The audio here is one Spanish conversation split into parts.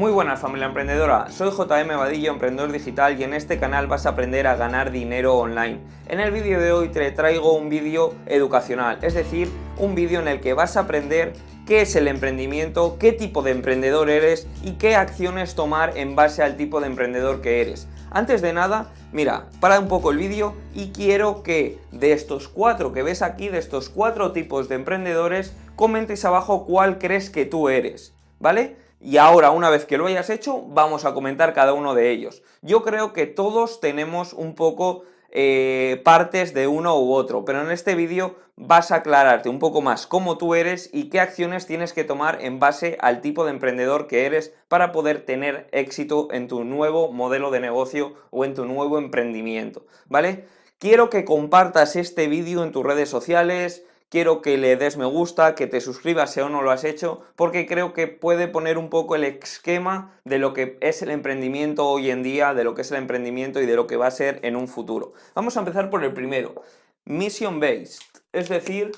Muy buenas familia emprendedora, soy JM Vadillo, emprendedor digital y en este canal vas a aprender a ganar dinero online. En el vídeo de hoy te traigo un vídeo educacional, es decir, un vídeo en el que vas a aprender qué es el emprendimiento, qué tipo de emprendedor eres y qué acciones tomar en base al tipo de emprendedor que eres. Antes de nada, mira, para un poco el vídeo y quiero que de estos cuatro que ves aquí, de estos cuatro tipos de emprendedores, comentes abajo cuál crees que tú eres, ¿vale? Y ahora, una vez que lo hayas hecho, vamos a comentar cada uno de ellos. Yo creo que todos tenemos un poco eh, partes de uno u otro, pero en este vídeo vas a aclararte un poco más cómo tú eres y qué acciones tienes que tomar en base al tipo de emprendedor que eres para poder tener éxito en tu nuevo modelo de negocio o en tu nuevo emprendimiento, ¿vale? Quiero que compartas este vídeo en tus redes sociales, quiero que le des me gusta, que te suscribas si aún no lo has hecho, porque creo que puede poner un poco el esquema de lo que es el emprendimiento hoy en día, de lo que es el emprendimiento y de lo que va a ser en un futuro. Vamos a empezar por el primero, mission based, es decir,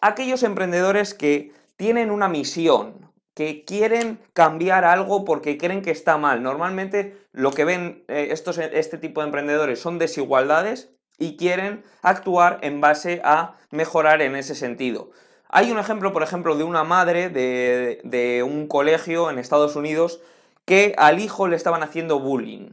aquellos emprendedores que tienen una misión, que quieren cambiar algo porque creen que está mal. Normalmente lo que ven eh, estos, este tipo de emprendedores son desigualdades y quieren actuar en base a mejorar en ese sentido. Hay un ejemplo, por ejemplo, de una madre de, un colegio en Estados Unidos que al hijo le estaban haciendo bullying.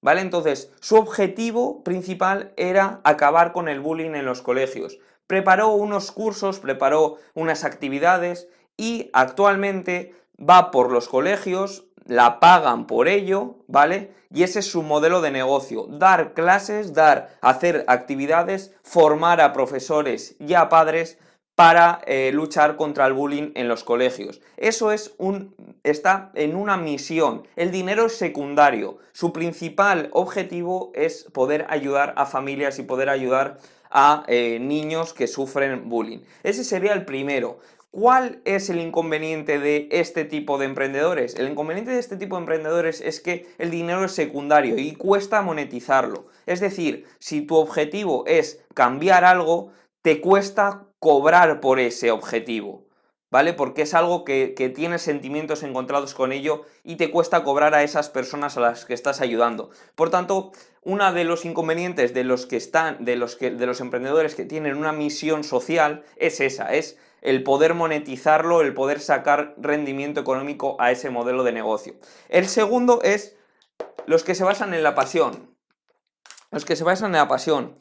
¿Vale? Entonces, su objetivo principal era acabar con el bullying en los colegios. Preparó unos cursos, preparó unas actividades y actualmente va por los colegios, la pagan por ello, ¿vale? Y ese es su modelo de negocio, dar clases, dar, hacer actividades, formar a profesores y a padres para eh, luchar contra el bullying en los colegios. Eso es un, está en una misión. El dinero es secundario. Su principal objetivo es poder ayudar a familias y poder ayudar a eh, niños que sufren bullying. Ese sería el primero. ¿Cuál es el inconveniente de este tipo de emprendedores? El inconveniente de este tipo de emprendedores es que el dinero es secundario y cuesta monetizarlo. Es decir, si tu objetivo es cambiar algo, te cuesta cobrar por ese objetivo. ¿Vale? Porque es algo que, que tienes sentimientos encontrados con ello y te cuesta cobrar a esas personas a las que estás ayudando. Por tanto, uno de los inconvenientes de los que están, de los, que, de los emprendedores que tienen una misión social, es esa, es el poder monetizarlo, el poder sacar rendimiento económico a ese modelo de negocio. El segundo es los que se basan en la pasión. Los que se basan en la pasión.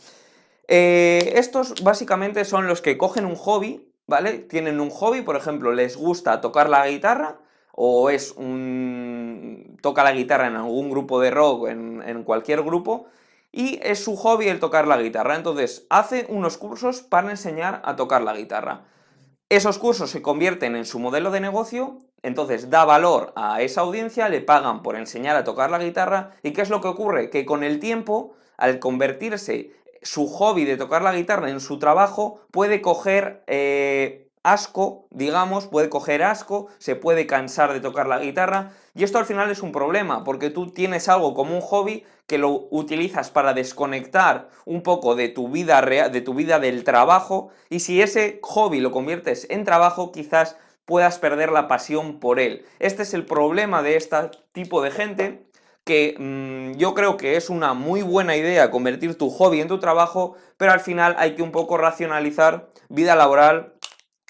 Eh, estos básicamente son los que cogen un hobby, ¿vale? Tienen un hobby, por ejemplo, les gusta tocar la guitarra o es un... toca la guitarra en algún grupo de rock, en, en cualquier grupo, y es su hobby el tocar la guitarra. Entonces, hace unos cursos para enseñar a tocar la guitarra. Esos cursos se convierten en su modelo de negocio, entonces da valor a esa audiencia, le pagan por enseñar a tocar la guitarra y ¿qué es lo que ocurre? Que con el tiempo, al convertirse su hobby de tocar la guitarra en su trabajo, puede coger eh, asco, digamos, puede coger asco, se puede cansar de tocar la guitarra y esto al final es un problema porque tú tienes algo como un hobby que lo utilizas para desconectar un poco de tu vida real, de tu vida del trabajo y si ese hobby lo conviertes en trabajo quizás puedas perder la pasión por él. Este es el problema de este tipo de gente que mmm, yo creo que es una muy buena idea convertir tu hobby en tu trabajo, pero al final hay que un poco racionalizar vida laboral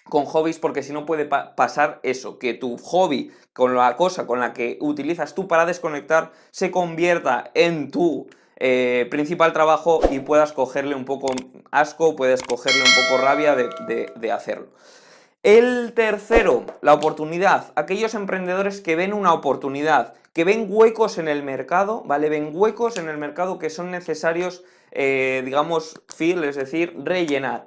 con hobbies porque si no puede pa pasar eso, que tu hobby con la cosa con la que utilizas tú para desconectar se convierta en tu eh, principal trabajo y puedas cogerle un poco asco, puedes cogerle un poco rabia de, de, de hacerlo. El tercero, la oportunidad. Aquellos emprendedores que ven una oportunidad, que ven huecos en el mercado, ¿vale? Ven huecos en el mercado que son necesarios, eh, digamos, fill, es decir, rellenar.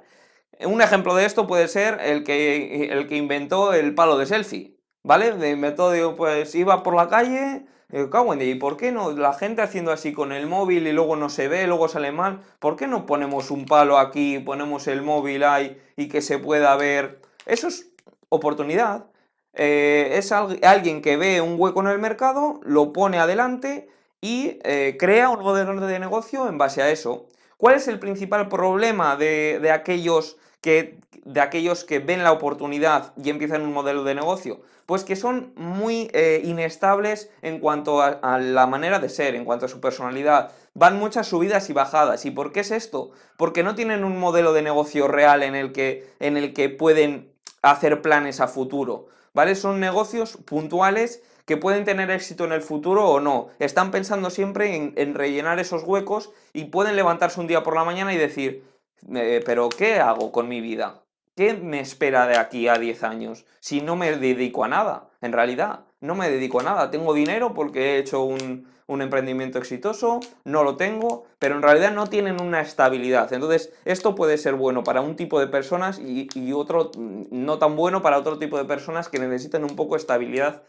Un ejemplo de esto puede ser el que, el que inventó el palo de selfie, ¿vale? De digo, pues iba por la calle, digo, ¿y por qué no? La gente haciendo así con el móvil y luego no se ve, luego sale mal, ¿por qué no ponemos un palo aquí, ponemos el móvil ahí y que se pueda ver? Eso es oportunidad. Eh, es alguien que ve un hueco en el mercado, lo pone adelante y eh, crea un modelo de negocio en base a eso. ¿Cuál es el principal problema de aquellos que, de aquellos que ven la oportunidad y empiezan un modelo de negocio? Pues que son muy eh, inestables en cuanto a, la manera de ser, en cuanto a su personalidad. Van muchas subidas y bajadas. ¿Y por qué es esto? Porque no tienen un modelo de negocio real en el que, en el que pueden hacer planes a futuro. ¿Vale? Son negocios puntuales que pueden tener éxito en el futuro o no. Están pensando siempre en, rellenar esos huecos y pueden levantarse un día por la mañana y decir, eh, pero ¿qué hago con mi vida? ¿Qué me espera de aquí a 10 años si no me dedico a nada? En realidad, no me dedico a nada. Tengo dinero porque he hecho un, emprendimiento exitoso, no lo tengo, pero en realidad no tienen una estabilidad. Entonces, esto puede ser bueno para un tipo de personas y, y otro mm, no tan bueno para otro tipo de personas que necesitan un poco de estabilidad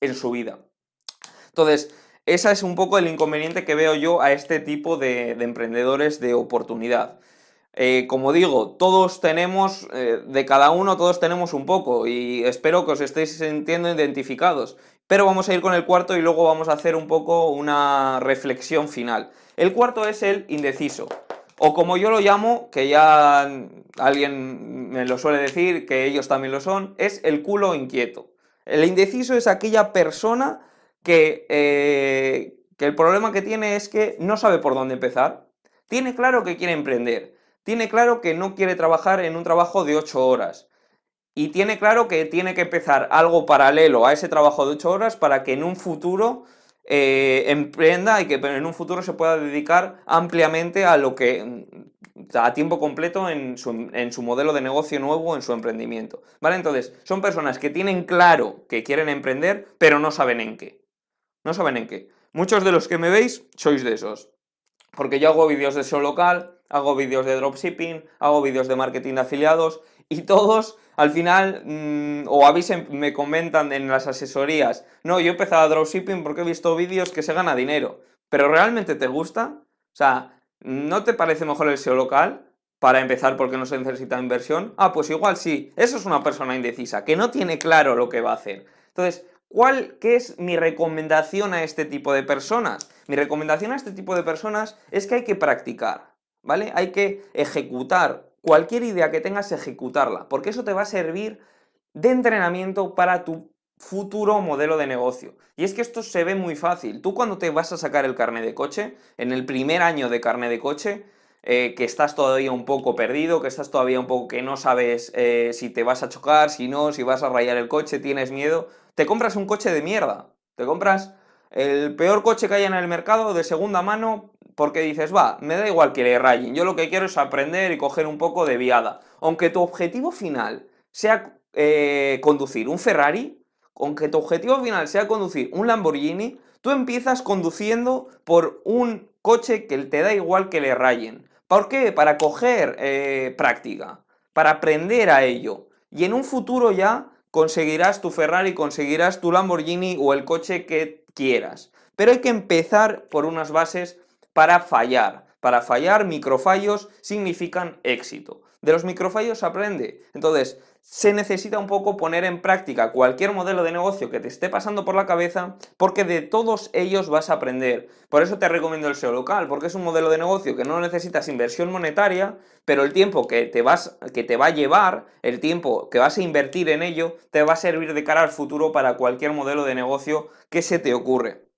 en su vida. Entonces, ese es un poco el inconveniente que veo yo a este tipo de, emprendedores de oportunidad. Eh, como digo, todos tenemos, eh, de cada uno todos tenemos un poco y espero que os estéis sintiendo identificados. Pero vamos a ir con el cuarto y luego vamos a hacer un poco una reflexión final. El cuarto es el indeciso. O como yo lo llamo, que ya alguien me lo suele decir, que ellos también lo son, es el culo inquieto. El indeciso es aquella persona que, eh, que el problema que tiene es que no sabe por dónde empezar. Tiene claro que quiere emprender. Tiene claro que no quiere trabajar en un trabajo de 8 horas. Y tiene claro que tiene que empezar algo paralelo a ese trabajo de 8 horas para que en un futuro eh, emprenda y que en un futuro se pueda dedicar ampliamente a lo que a tiempo completo en su, modelo de negocio nuevo, en su emprendimiento. ¿Vale? Entonces, son personas que tienen claro que quieren emprender, pero no saben en qué. No saben en qué. Muchos de los que me veis sois de esos. Porque yo hago vídeos de SEO local, hago vídeos de dropshipping, hago vídeos de marketing de afiliados y todos al final mm, o o me comentan en las asesorías, no, yo he empezado a dropshipping porque he visto vídeos que se gana dinero, pero ¿realmente te gusta? O sea, ¿No te parece mejor el SEO local? Para empezar, porque no se necesita inversión. Ah, pues igual sí. Eso es una persona indecisa, que no tiene claro lo que va a hacer. Entonces, ¿cuál, ¿qué es mi recomendación a este tipo de personas? Mi recomendación a este tipo de personas es que hay que practicar, ¿vale? Hay que ejecutar. Cualquier idea que tengas, ejecutarla, porque eso te va a servir de entrenamiento para tu futuro modelo de negocio. Y es que esto se ve muy fácil. Tú cuando te vas a sacar el carnet de coche, en el primer año de carnet de coche, eh, que estás todavía un poco perdido, que estás todavía un poco que no sabes eh, si te vas a chocar, si no, si vas a rayar el coche, tienes miedo, te compras un coche de mierda. Te compras el peor coche que haya en el mercado de segunda mano porque dices, va, me da igual que le rayen, yo lo que quiero es aprender y coger un poco de viada. Aunque tu objetivo final sea eh, conducir un Ferrari, aunque tu objetivo final sea conducir un Lamborghini, tú empiezas conduciendo por un coche que te da igual que le rayen. ¿Por qué? Para coger eh, práctica, para aprender a ello. Y en un futuro ya conseguirás tu Ferrari, conseguirás tu Lamborghini o el coche que quieras. Pero hay que empezar por unas bases para fallar. Para fallar, microfallos significan éxito. De los microfallos aprende. Entonces, se necesita un poco poner en práctica cualquier modelo de negocio que te esté pasando por la cabeza, porque de todos ellos vas a aprender. Por eso te recomiendo el SEO local, porque es un modelo de negocio que no necesitas inversión monetaria, pero el tiempo que te, vas, que te va a llevar, el tiempo que vas a invertir en ello, te va a servir de cara al futuro para cualquier modelo de negocio que se te ocurre.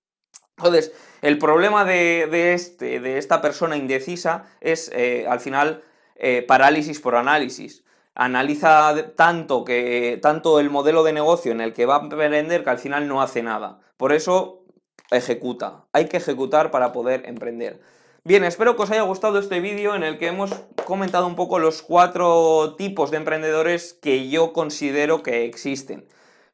Entonces, el problema de, este, de esta persona indecisa es, eh, al final, eh, parálisis por análisis. Analiza tanto, que, tanto el modelo de negocio en el que va a emprender que al final no hace nada. Por eso, ejecuta. Hay que ejecutar para poder emprender. Bien, espero que os haya gustado este vídeo en el que hemos comentado un poco los cuatro tipos de emprendedores que yo considero que existen.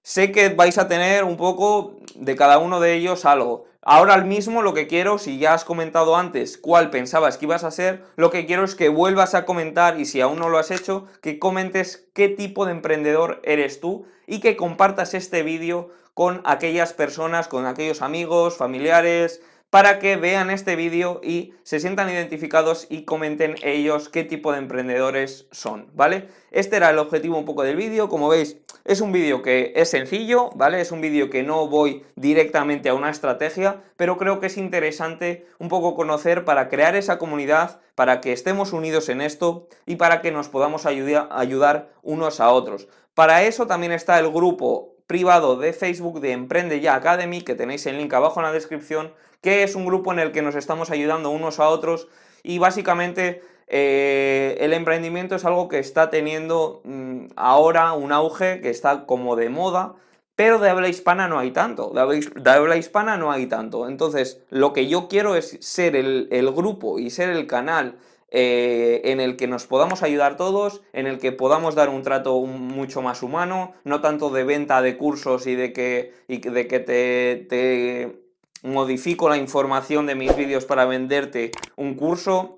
Sé que vais a tener un poco de cada uno de ellos algo. Ahora mismo lo que quiero, si ya has comentado antes cuál pensabas que ibas a ser, lo que quiero es que vuelvas a comentar y si aún no lo has hecho, que comentes qué tipo de emprendedor eres tú y que compartas este vídeo con aquellas personas, con aquellos amigos, familiares, para que vean este vídeo y se sientan identificados y comenten ellos qué tipo de emprendedores son, ¿vale? Este era el objetivo un poco del vídeo, como veis es un vídeo que es sencillo, ¿vale? Es un vídeo que no voy directamente a una estrategia, pero creo que es interesante un poco conocer para crear esa comunidad, para que estemos unidos en esto y para que nos podamos ayudar unos a otros. Para eso también está el grupo privado de Facebook de Emprende Ya Academy, que tenéis el link abajo en la descripción, que es un grupo en el que nos estamos ayudando unos a otros y básicamente eh, el emprendimiento es algo que está teniendo mm, ahora un auge, que está como de moda, pero de habla hispana no hay tanto, de habla, hispana no hay tanto. Entonces, lo que yo quiero es ser el, grupo y ser el canal eh, en el que nos podamos ayudar todos, en el que podamos dar un trato mucho más humano, no tanto de venta de cursos y de que, de que te, te modifico la información de mis vídeos para venderte un curso.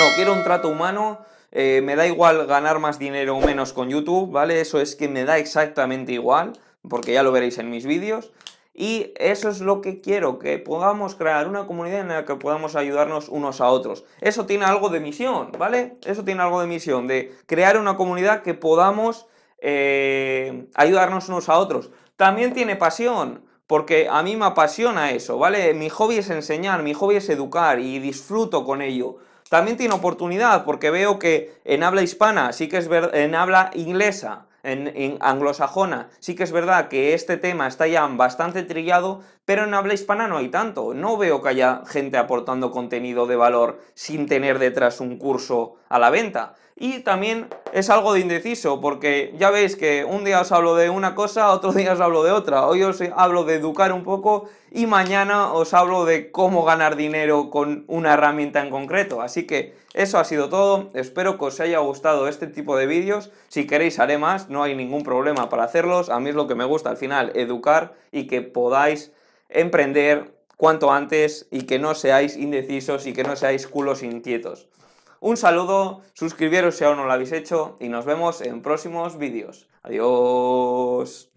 No, quiero un trato humano. Eh, me da igual ganar más dinero o menos con YouTube, ¿vale? Eso es que me da exactamente igual, porque ya lo veréis en mis vídeos. Y eso es lo que quiero, que podamos crear una comunidad en la que podamos ayudarnos unos a otros. Eso tiene algo de misión, ¿vale? Eso tiene algo de misión, de crear una comunidad que podamos eh, ayudarnos unos a otros. También tiene pasión, porque a mí me apasiona eso, ¿vale? Mi hobby es enseñar, mi hobby es educar y disfruto con ello. También tiene oportunidad, porque veo que en habla hispana, sí que es verdad, en habla inglesa, en, anglosajona sí que es verdad que este tema está ya bastante trillado, pero en habla hispana no hay tanto. No veo que haya gente aportando contenido de valor sin tener detrás un curso a la venta. Y también es algo de indeciso, porque ya veis que un día os hablo de una cosa, otro día os hablo de otra. Hoy os hablo de educar un poco y mañana os hablo de cómo ganar dinero con una herramienta en concreto. Así que eso ha sido todo. Espero que os haya gustado este tipo de vídeos. Si queréis haré más, no hay ningún problema para hacerlos. A mí es lo que me gusta al final, educar y que podáis emprender cuanto antes y que no seáis indecisos y que no seáis culos inquietos. Un saludo, suscribiros si aún no lo habéis hecho y nos vemos en próximos vídeos. Adiós.